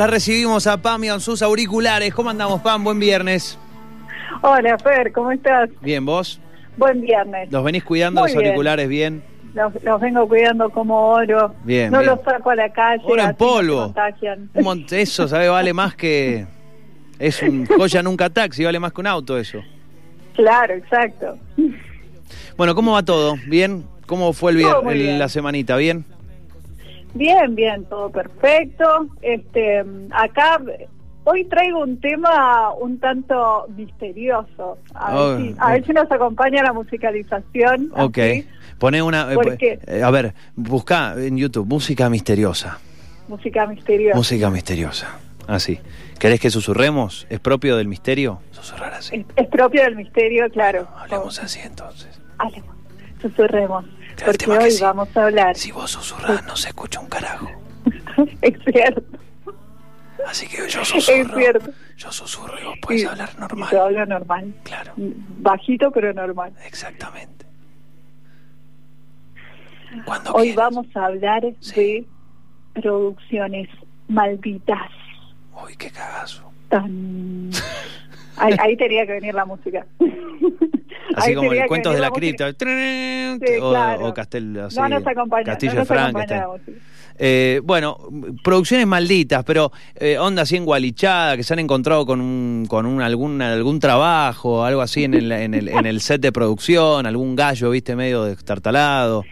la recibimos a Pam y a sus auriculares. ¿Cómo andamos, Pam? Buen viernes. Hola, Fer, ¿cómo estás? Bien, ¿vos? Buen viernes. ¿Los venís cuidando Muy los auriculares bien? Los, los vengo cuidando como oro. Bien, No bien. los saco a la calle. Oro en polvo. Eso, ¿sabe? Vale más que... Es un joya nunca taxi, vale más que un auto eso. Claro, exacto. Bueno, ¿cómo va todo? ¿Bien? ¿Cómo fue el bien. la semanita? ¿Bien? Bien, bien, todo perfecto. Este, acá hoy traigo un tema un tanto misterioso. A ver, Oh, si, a ver si nos acompaña la musicalización. Ok. así, Poné una... eh, ¿Por qué? eh, a ver, busca en YouTube, música misteriosa. música misteriosa. Música misteriosa. Así. ¿Querés que susurremos? ¿Es propio del misterio? Susurrar así. Es, es propio del misterio, claro. Hablemos así entonces. Hablemos, susurremos. Porque tema hoy vamos a hablar. Si vos susurrás no se escucha un carajo. es cierto. Así que yo Es susurro. cierto. Yo susurro y vos podés hablar Yo normal. hablo normal. Claro, Bajito, pero normal. exactamente. Cuando Hoy quieras. vamos a hablar Sí. de producciones malditas. Uy, qué cagazo. Tan... ahí, ahí tenía que venir la música. Así como el que cuentos de la cripta. Sí, o, claro. o Castel, así, no nos acompaña. Castillo no nos música. Eh, bueno, producciones malditas, pero eh, onda así engualichada, que se han encontrado con un, con un algún algún trabajo, algo así en el, en el, en el set de producción, algún gallo, viste, medio destartalado.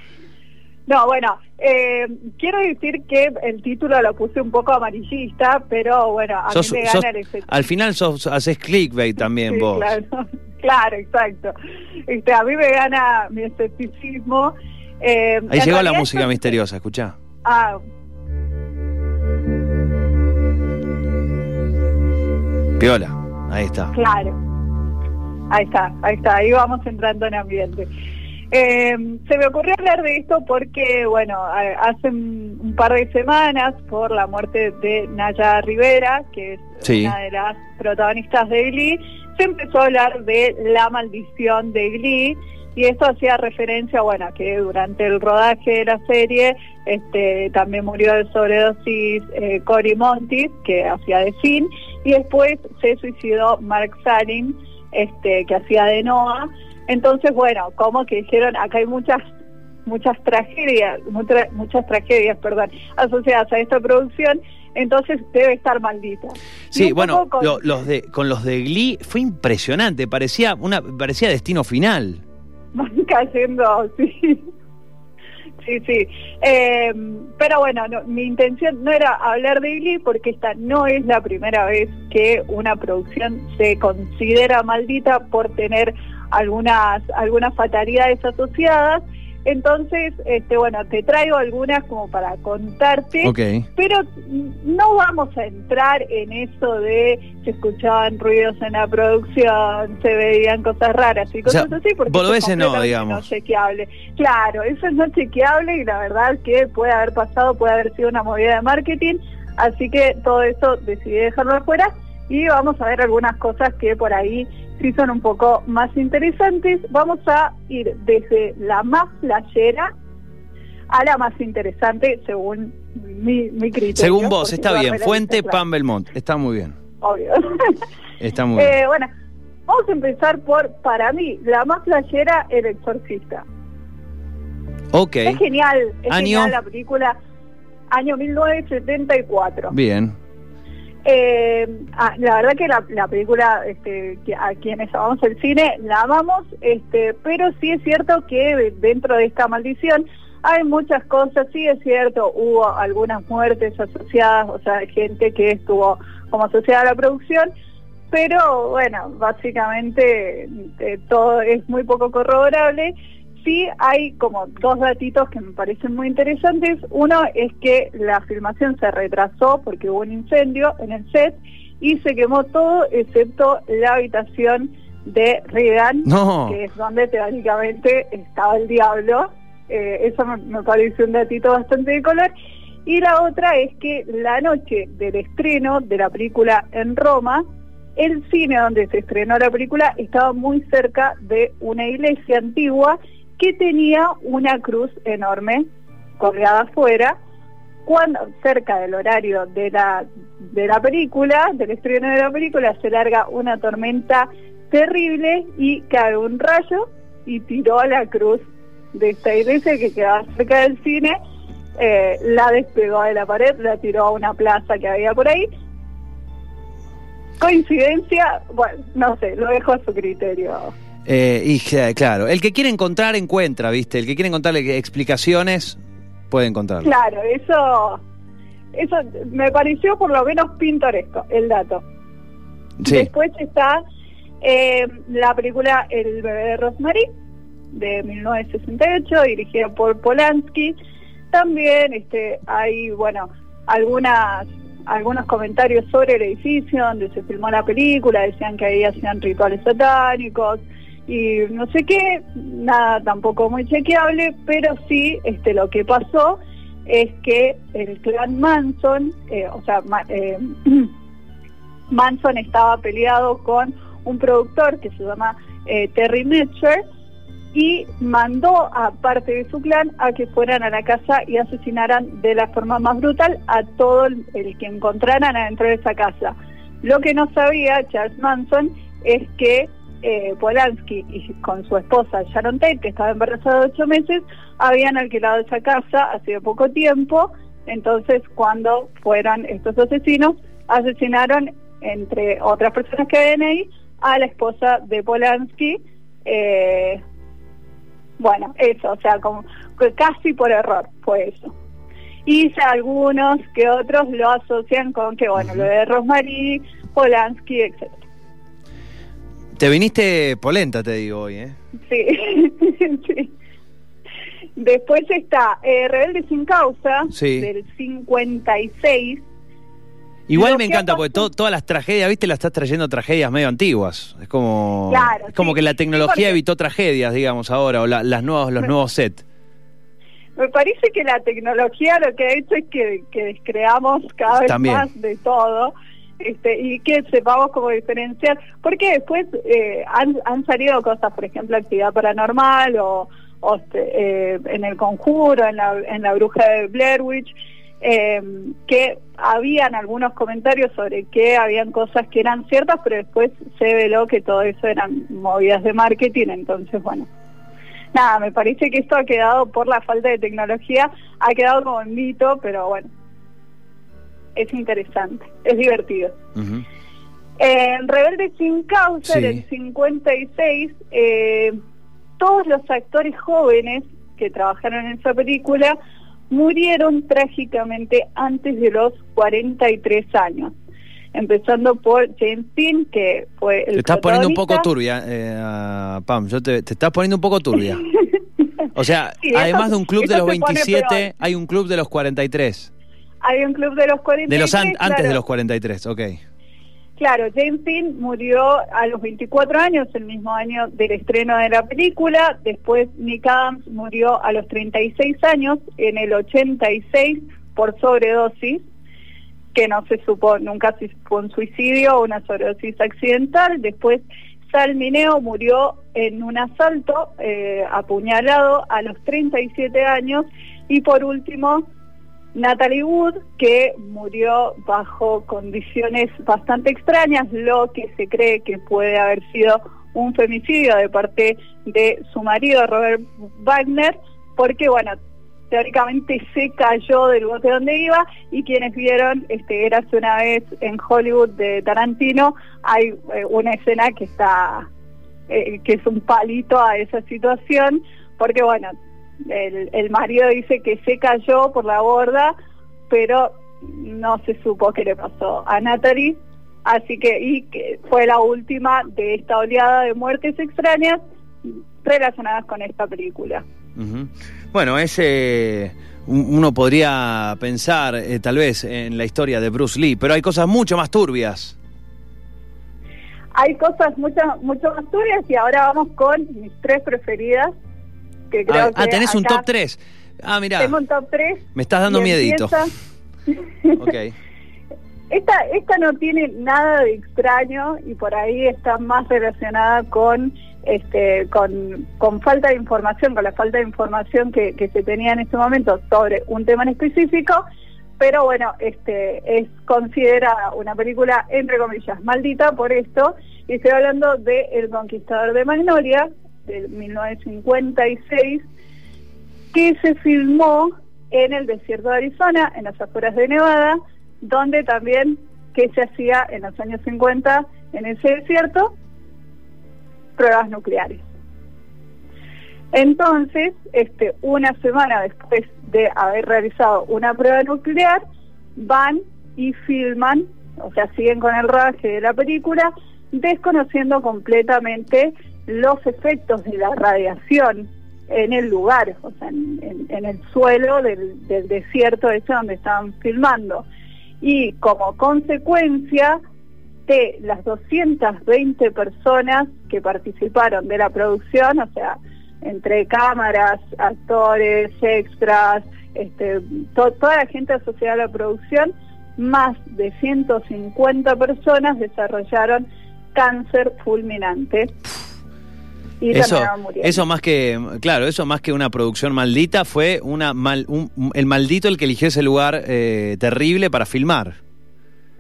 No, bueno, eh, quiero decir que el título lo puse un poco amarillista, pero bueno, a Sos- mí me sos- gana el efecto. al final sos, haces clickbait también Sí, vos. Claro, claro, exacto. Este, a mí me gana mi escepticismo. Eh, Ahí llegó la música misteriosa, escuchá. Ah, Piola, ahí está. claro. Ahí está, ahí está, ahí vamos entrando en ambiente. Eh, se me ocurrió hablar de esto porque, bueno, a- hace un, par de semanas, por la muerte de Naya Rivera, que es Sí. una de las protagonistas de Glee, se empezó a hablar de la maldición de Glee y esto hacía referencia, bueno, que durante el rodaje de la serie este, también murió de sobredosis eh, Cory Monteith, que hacía de Finn, y después se suicidó Mark Salin, este, que hacía de Noah. Entonces, bueno, como que dijeron, acá hay muchas muchas tragedias, mutra- muchas tragedias, perdón, asociadas a esta producción, entonces debe estar maldita. Sí, bueno, con- lo- los de, con los de Glee fue impresionante, parecía una parecía destino final. van cayendo, sí. Sí, sí. Eh, pero bueno, no, mi intención no era hablar de Glee porque esta no es la primera vez que una producción se considera maldita por tener algunas algunas fatalidades asociadas. Entonces, este bueno, te traigo algunas como para contarte. Ok. Pero no vamos a entrar en eso de se escuchaban ruidos en la producción, se veían cosas raras y O sea, cosas así, porque eso es no, digamos. no chequeable. Claro, eso es no chequeable y la verdad que puede haber pasado, puede haber sido una movida de marketing, así que todo eso decidí dejarlo afuera y vamos a ver algunas cosas que por ahí sí son un poco más interesantes. Vamos a ir desde la más playera a la más interesante según mi, mi criterio. Según vos, está bien. Fuente Pan Belmont. Está muy bien. Obvio. Está muy bien. Eh, bueno, vamos a empezar por, para mí, la más playera, El Exorcista. Ok. Es genial, es Año. genial la película, año 1974. Bien. Eh, ah, la verdad que la, la película, este, a quienes amamos el cine, la amamos, este, pero sí es cierto que dentro de esta maldición hay muchas cosas, sí es cierto, hubo algunas muertes asociadas, o sea, gente que estuvo como asociada a la producción, pero bueno, básicamente eh, todo es muy poco corroborable. Sí hay como dos datitos que me parecen muy interesantes. Uno es que la filmación se retrasó porque hubo un incendio en el set y se quemó todo excepto la habitación de Regan, No. que es donde teóricamente estaba el diablo. Eh, eso me, me parece un datito bastante de color. Y la otra es que la noche del estreno de la película en Roma, el cine donde se estrenó la película estaba muy cerca de una iglesia antigua que tenía una cruz enorme colgada afuera, cuando cerca del horario de la de la película, del estreno de la película, se larga una tormenta terrible y cae un rayo y tiró a la cruz de esta iglesia que quedaba cerca del cine, eh, la despegó de la pared, la tiró a una plaza que había por ahí. Coincidencia, bueno, no sé, lo dejo a su criterio. Eh, y claro, el que quiere encontrar, encuentra, ¿viste? El que quiere encontrarle explicaciones, puede encontrarlo. Claro, eso, eso me pareció por lo menos pintoresco, el dato. Después está eh, la película El bebé de Rosemary, de 1968, dirigida por Polanski. También este, hay, bueno, algunas algunos comentarios sobre el edificio donde se filmó la película, decían que ahí hacían rituales satánicos y no sé qué, nada tampoco muy chequeable, pero sí este lo que pasó es que el clan Manson, eh, o sea, eh, Manson estaba peleado con un productor que se llama eh, Terry Metcher y mandó a parte de su clan a que fueran a la casa y asesinaran de la forma más brutal a todo el, que encontraran adentro de esa casa. Lo que no sabía Charles Manson es que eh, Polanski y con su esposa Sharon Tate, que estaba embarazada de ocho meses, habían alquilado esa casa hace poco tiempo. Entonces, cuando fueron estos asesinos, asesinaron, entre otras personas que habían ahí, a la esposa de Polanski. Eh, bueno, eso, o sea, como casi por error fue eso. Y algunos que otros lo asocian con que, bueno, lo de Rosemary, Polanski, etc. Te viniste polenta, te digo hoy, ¿eh? Sí, sí. Después está eh, Rebelde sin causa, del 56, Igual me encanta porque todas las tragedias, viste, las estás trayendo tragedias medio antiguas. Es como, como que la tecnología evitó tragedias, digamos, ahora, o las nuevos, los nuevos sets. Me parece que la tecnología lo que ha hecho es que, que descreamos cada vez más de todo. Este, y que sepamos cómo diferenciar, porque después eh, han, han salido cosas, por ejemplo, actividad paranormal o, este, eh, en el conjuro, en la, en la bruja de Blair Witch, eh, que habían algunos comentarios sobre que habían cosas que eran ciertas, pero después se veló que todo eso eran movidas de marketing, entonces bueno. Nada, me parece que esto ha quedado por la falta de tecnología, ha quedado como un mito, pero bueno, es interesante, es divertido. En Rebelde sin causa, del 56, eh, todos los actores jóvenes que trabajaron en esa película murieron trágicamente antes de los 43 años. Empezando por James Dean, que fue el Te estás poniendo un poco turbia, eh, Pam, yo te, te, estás poniendo un poco turbia. o sea, además de un club de los 27, hay un club de los 43. Hay un club de los 43. De los antes de los 43, ok. Claro, James Dean murió a los 24 años, el mismo año del estreno de la película. Después Nick Adams murió a los 36 años, en el 86, por sobredosis, que no se supo nunca si fue un suicidio o una sobredosis accidental. Después Sal Mineo murió en un asalto eh, apuñalado a los 37 años. Y por último, Natalie Wood, que murió bajo condiciones bastante extrañas, lo que se cree que puede haber sido un femicidio de parte de su marido, Robert Wagner, porque, bueno, teóricamente se cayó del bote donde iba y quienes vieron, este, era una vez en Hollywood de Tarantino, hay eh, una escena que está, eh, que es un palito a esa situación, porque, bueno, el, el marido dice que se cayó por la borda, pero no se supo qué le pasó a Natalie, así que, y que fue la última de esta oleada de muertes extrañas relacionadas con esta película. Bueno, ese uno podría pensar eh, tal vez en la historia de Bruce Lee, pero hay cosas mucho más turbias. Hay cosas mucho, mucho más turbias y ahora vamos con mis tres preferidas ah, ah tenés un top 3. Ah, mira. Tengo un top 3. Me estás dando miedito. ok. Esta, esta no tiene nada de extraño y por ahí está más relacionada con este con, con falta de información, con la falta de información que, que se tenía en este momento sobre un tema en específico, pero bueno, este es considerada una película entre comillas maldita por esto, y estoy hablando de El Conquistador de Magnolia, del 1956, que se filmó en el desierto de Arizona, en las afueras de Nevada, donde también, que se hacía en los años 50 en ese desierto? Pruebas nucleares. Entonces, este, una semana después de haber realizado una prueba nuclear, van y filman, o sea, siguen con el rodaje de la película, desconociendo completamente los efectos de la radiación en el lugar, o sea, en, el suelo del, del desierto ese donde estaban filmando. Y como consecuencia de las 220 personas que participaron de la producción, o sea, entre cámaras, actores, extras, este, toda la gente asociada a la producción, más de 150 personas desarrollaron cáncer fulminante. Y eso, eso más que, claro, eso más que una producción maldita fue una mal, el maldito el que eligió ese lugar eh, terrible para filmar.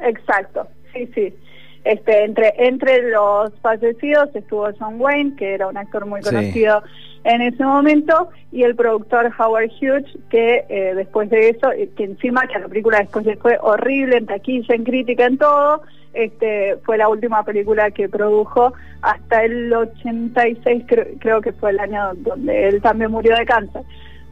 Exacto, sí, sí. Este, entre, entre los fallecidos estuvo John Wayne, que era un actor muy conocido en ese momento, y el productor Howard Hughes, que eh, después de eso, eh, que encima que la película después fue horrible en taquilla, en crítica, en todo, este, fue la última película que produjo hasta el 86, creo que fue el año donde él también murió de cáncer.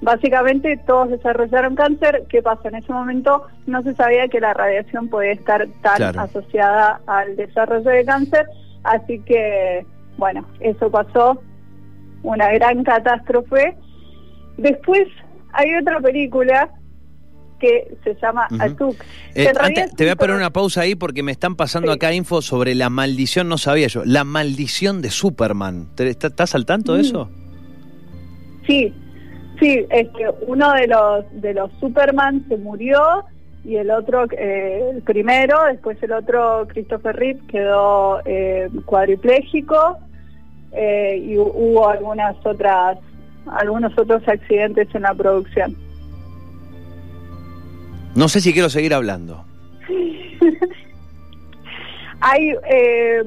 Básicamente todos desarrollaron cáncer. ¿Qué pasa? En ese momento no se sabía que la radiación podía estar tan asociada al desarrollo de cáncer, así que, bueno, eso pasó, una gran catástrofe. Después hay otra película que se llama Atuk. Eh, te voy a poner una pausa ahí porque me están pasando acá info sobre la maldición, no sabía yo, la maldición de Superman. ¿Estás al tanto de mm. eso? Sí, Sí, es que uno de los de los Superman se murió y el otro, eh, el primero, después el otro, Christopher Reeve, quedó eh, cuadripléjico eh, y hubo algunas otras, algunos otros accidentes en la producción. No sé si quiero seguir hablando. Hay eh,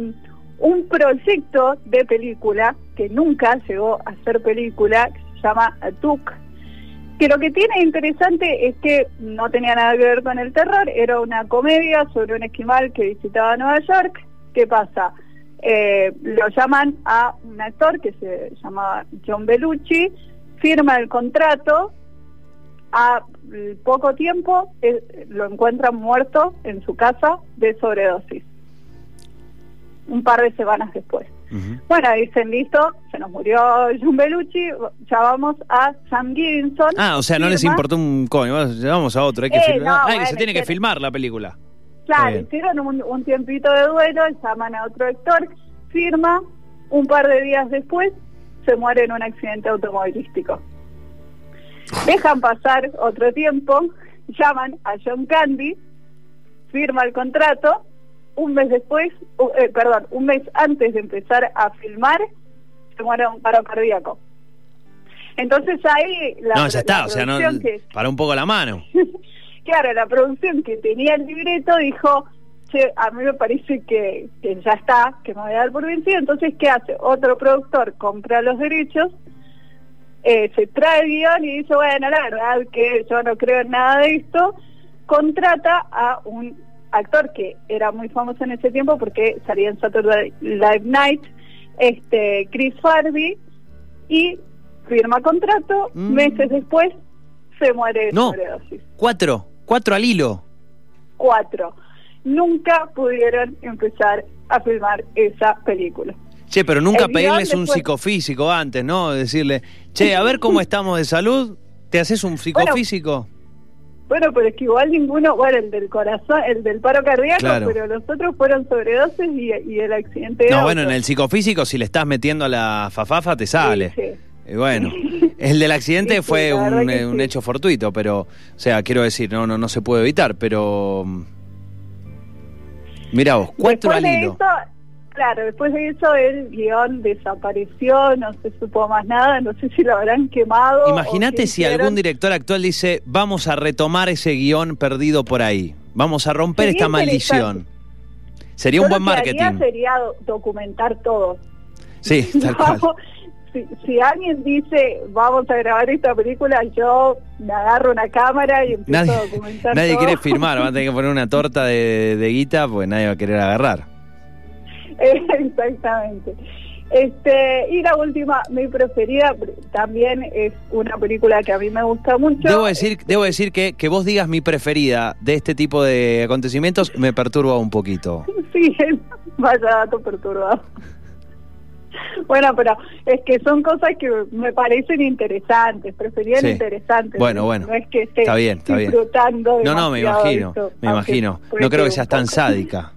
un proyecto de película que nunca llegó a ser película, se llama Tuk, que lo que tiene interesante es que no tenía nada que ver con el terror, era una comedia sobre un esquimal que visitaba Nueva York. ¿Qué pasa? Eh, lo llaman a un actor que se llamaba John Bellucci, firma el contrato, a poco tiempo eh, lo encuentran muerto en su casa de sobredosis, un par de semanas después. Bueno, dicen, listo, se nos murió John Belucci, ya vamos a Sam Gibson. Ah, o sea, no les importó un coño, vamos a otro, hay que eh, filmar. se tiene que filmar la película. Claro, hicieron un, tiempito de duelo, llaman a otro actor, firma, un par de días después se muere en un accidente automovilístico. Dejan pasar otro tiempo, llaman a John Candy, firma el contrato un mes después, eh, perdón, un mes antes de empezar a filmar, se muere un paro cardíaco. Entonces ahí la No, ya está, o sea, no, para un poco la mano. claro, la producción que tenía el libreto dijo, che, a mí me parece que, que ya está, que me voy a dar por vencido, entonces ¿qué hace? Otro productor compra los derechos, eh, se trae el guion y dice, bueno, la verdad que yo no creo en nada de esto, contrata a un actor que era muy famoso en ese tiempo porque salía en Saturday Live Night, este Chris Farley, y firma contrato, mm. meses después se muere de no, Cuatro, cuatro al hilo. Cuatro. Nunca pudieron empezar a filmar esa película. Che, pero nunca pedirles un psicofísico antes, ¿no? Decirle, che, a ver cómo estamos de salud, ¿te haces un psicofísico? Bueno, pero es que igual ninguno, bueno, el del corazón, el del paro cardíaco, pero los otros fueron sobredosis y, y el accidente No, bueno, en el psicofísico, si le estás metiendo a la fafafa, te sale. Sí, bueno, el del accidente fue un, eh, un hecho fortuito, pero, o sea, quiero decir, no, no, no se puede evitar, pero... Mira vos, cuatro al hilo. Claro, después de eso el guion desapareció, no se supo más nada, no sé si lo habrán quemado. Imagínate si hicieron. algún director actual dice, vamos a retomar ese guion perdido por ahí, vamos a romper Sería esta maldición. Sería un buen lo que haría marketing. sería do- documentar todo. Sí, tal cual. Si, si alguien dice vamos a grabar esta película, yo me agarro una cámara y empiezo Nadie, a documentar nadie todo. quiere firmar, va a tener que poner una torta de, de guita, pues nadie va a querer agarrar. Exactamente. Este, y la última, mi preferida, también es una película que a mí me gusta mucho. Debo decir, debo decir que, que vos digas mi preferida de este tipo de acontecimientos me perturba un poquito. Sí, vaya dato perturbado. Bueno, pero es que son cosas que me parecen interesantes, preferían Sí. interesantes. Bueno, bueno. No es que esté Está bien, está bien. disfrutando No, no, me imagino, esto, me imagino. No creo que seas tan sádica.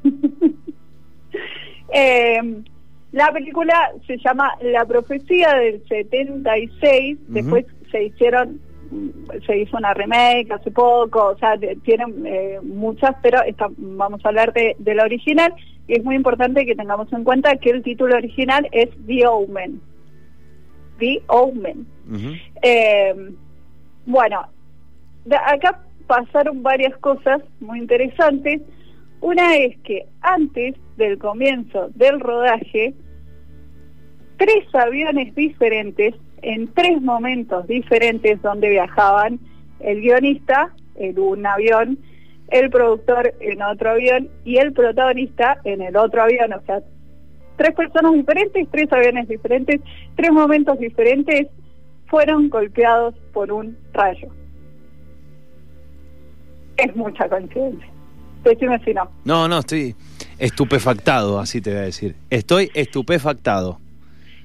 Eh, la película se llama La Profecía del 76, Ujú. después se hicieron, se hizo una remake hace poco, o sea, tienen eh, muchas, pero vamos a hablar de, de la original, y es muy importante que tengamos en cuenta que el título original es The Omen. The Omen. Eh, bueno, de- acá pasaron varias cosas muy interesantes. Una es que antes del comienzo del rodaje, tres aviones diferentes, en tres momentos diferentes donde viajaban el guionista en un avión, el productor en otro avión y el protagonista en el otro avión. O sea, tres personas diferentes, tres aviones diferentes, tres momentos diferentes fueron golpeados por un rayo. Es mucha coincidencia. Decime si no. No, no, estoy estupefactado, así te voy a decir. Estoy estupefactado.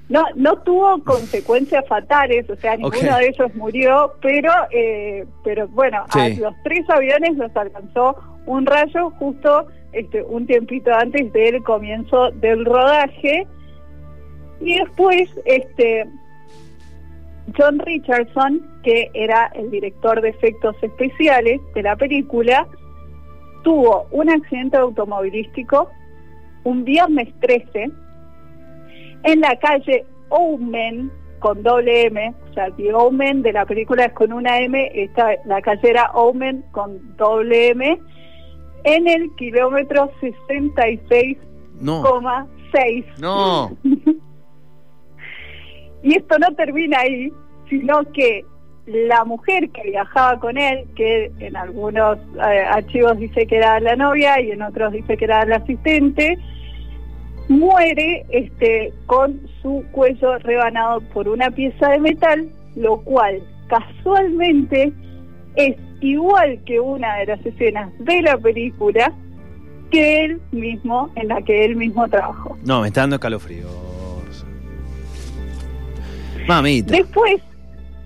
No, no tuvo consecuencias fatales, o sea, ninguno de ellos murió, pero, eh, pero bueno, a los tres aviones los alcanzó un rayo justo este, un tiempito antes del comienzo del rodaje y después, este, John Richardson, que era el director de efectos especiales de la película, tuvo un accidente automovilístico un viernes 13 en la calle Omen con doble M, o sea, The Omen de la película es con una M, esta, la calle era Omen con doble M, en el kilómetro 66,6. No, no. Y esto no termina ahí, sino que la mujer que viajaba con él, que en algunos eh, archivos dice que era la novia y en otros dice que era la asistente, muere este con su cuello rebanado por una pieza de metal, lo cual casualmente es igual que una de las escenas de la película que él mismo, en la que él mismo trabajó. No, me está dando escalofríos. Mamita. Después,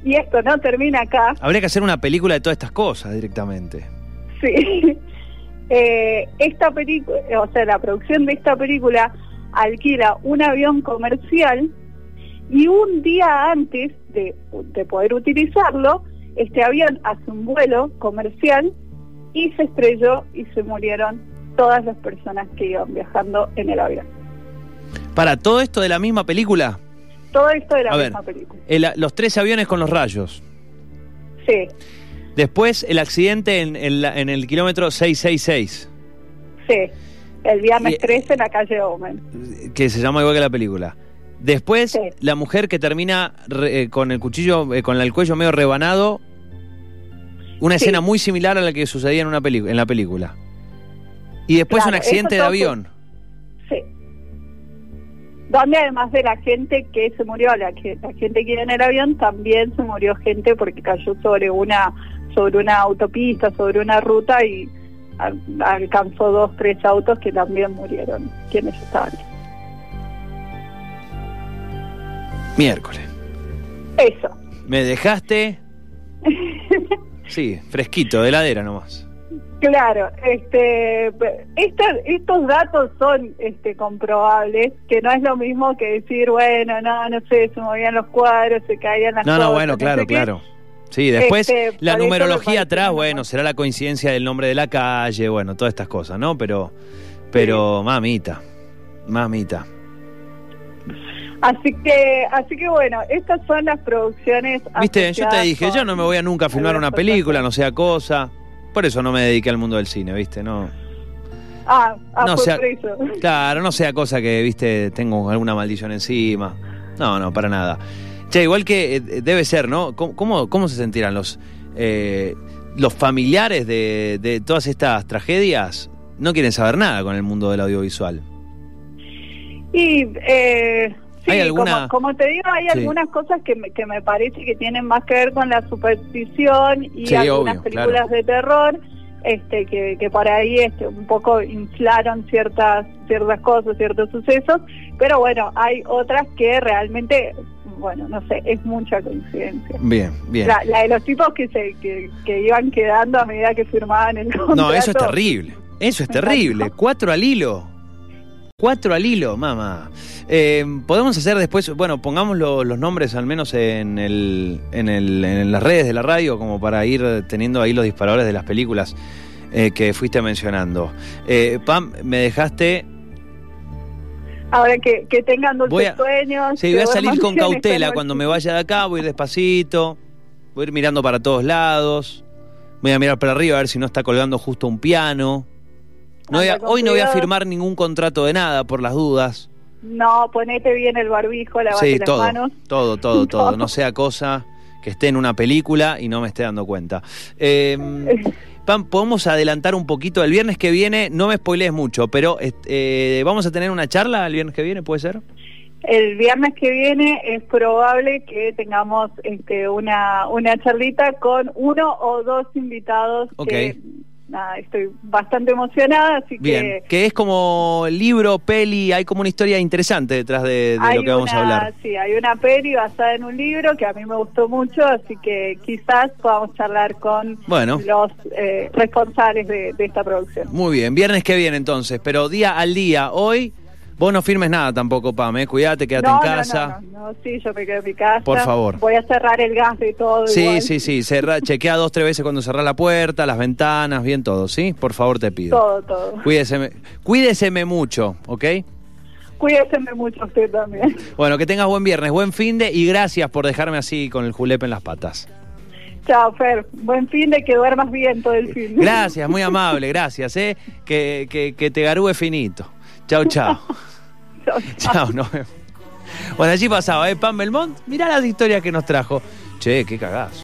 y esto no termina acá, Habría que hacer una película de todas estas cosas directamente. sí, eh, esta película, o sea, la producción de esta película alquila un avión comercial y un día antes de, de poder utilizarlo, este avión hace un vuelo comercial y se estrelló y se murieron todas las personas que iban viajando en el avión. Para todo esto de la misma película, Todo esto de la A ver. misma película. el- los tres aviones con los rayos. Sí, Después el accidente en, en la- en el kilómetro 666, sí. El viernes Y- 13 en la calle Omen. que se llama igual que la película. Después Sí. la mujer que termina re- eh, con el cuchillo, eh, con el cuello medio rebanado. Una Sí. escena muy similar a la que sucedía en, una en la película. Y después Claro, un accidente de avión. Donde además de la gente que se murió, la, que, la gente que iba en el avión, también se murió gente porque cayó sobre una sobre una autopista, sobre una ruta y al- alcanzó dos, tres autos que también murieron quienes estaban. Miércoles. Eso. Me dejaste. Sí, fresquito, de heladera nomás. Claro, este, esta- estos datos son este, comprobables, que no es lo mismo que decir, bueno, no, no sé, se movían los cuadros, se caían las No, cosas. no, bueno, sé claro, claro. Sí, después Este, la numerología atrás, bueno, bueno. será la coincidencia del nombre de la calle, bueno, todas estas cosas, ¿no? Pero, pero, mamita. Mamita. Así que, así que bueno, estas son las producciones. Viste, yo te dije, yo no me voy a nunca filmar una película, no sea cosa. Por eso no me dediqué al mundo del cine, ¿viste? No. Ah, ah no sea, Claro, no sea cosa que, viste, tengo alguna maldición encima. No, no, para nada. Che, igual que eh, debe ser, ¿no? ¿Cómo, cómo se sentirán los, eh, los familiares de, de todas estas tragedias? No quieren saber nada con el mundo del audiovisual. Y eh, sí, como, te digo, hay algunas cosas que me, que me parece que tienen más que ver con la superstición y algunas películas de terror este que, que por ahí este, un poco inflaron ciertas ciertas cosas, ciertos sucesos, pero bueno, hay otras que realmente bueno, no sé, es mucha coincidencia. Bien, bien. La, de los tipos que se que, que, iban quedando a medida que firmaban el contrato. No, eso es terrible. Eso es terrible. Cuatro al hilo. Cuatro al hilo, mamá. Eh, podemos hacer después, bueno, pongamos los nombres al menos en, el, en, el, en las redes de la radio, como para ir teniendo ahí los disparadores de las películas eh, que fuiste mencionando. Eh, Pam, me dejaste Ahora que, que tengan dulces sueños. Sí, voy a salir con cautela cuando me vaya de acá, voy a ir despacito, voy a ir mirando para todos lados, voy a mirar para arriba a ver si no está colgando justo un piano. No hoy no voy a firmar ningún contrato de nada por las dudas. No, ponete bien el barbijo, lavate sí, las todo, manos. Todo, todo, todo. No. sea cosa que esté en una película y no me esté dando cuenta. Eh, Pam, podemos adelantar un poquito. El viernes que viene, no me spoilees mucho, pero eh, vamos a tener una charla el viernes que viene, ¿puede ser? El viernes que viene es probable que tengamos este, una, una charlita con uno o dos invitados que nada, estoy bastante emocionada, así Bien, que... es como libro, peli, hay como una historia interesante detrás de, lo que vamos a hablar. Sí, hay una peli basada en un libro que a mí me gustó mucho, así que quizás podamos charlar con los eh, responsables de, de esta producción. Muy bien, viernes que viene entonces, pero día al día, hoy Vos no firmes nada tampoco, Pam, ¿eh? Cuídate, quédate en casa. No, no, no, sí, yo me quedo en mi casa. Por favor. Voy a cerrar el gas y todo. Sí, sí, sí. Cerra, chequea dos, tres veces cuando cerrás la puerta, las ventanas, bien todo, ¿sí? Por favor, te pido. Todo, todo. Cuídeseme, cuídeseme mucho, ¿ok? Cuídeseme mucho usted también. Bueno, que tengas buen viernes, buen fin de y gracias por dejarme así con el julepe en las patas. Chao, Fer. Buen fin de que duermas bien todo el fin. Gracias, muy amable, gracias, ¿eh? Que, que, que te garúe finito. Chao, chao. Chao, no. Bueno, allí pasaba, ¿eh? Pan Belmont. Mirá las historias que nos trajo. Che, qué cagazo.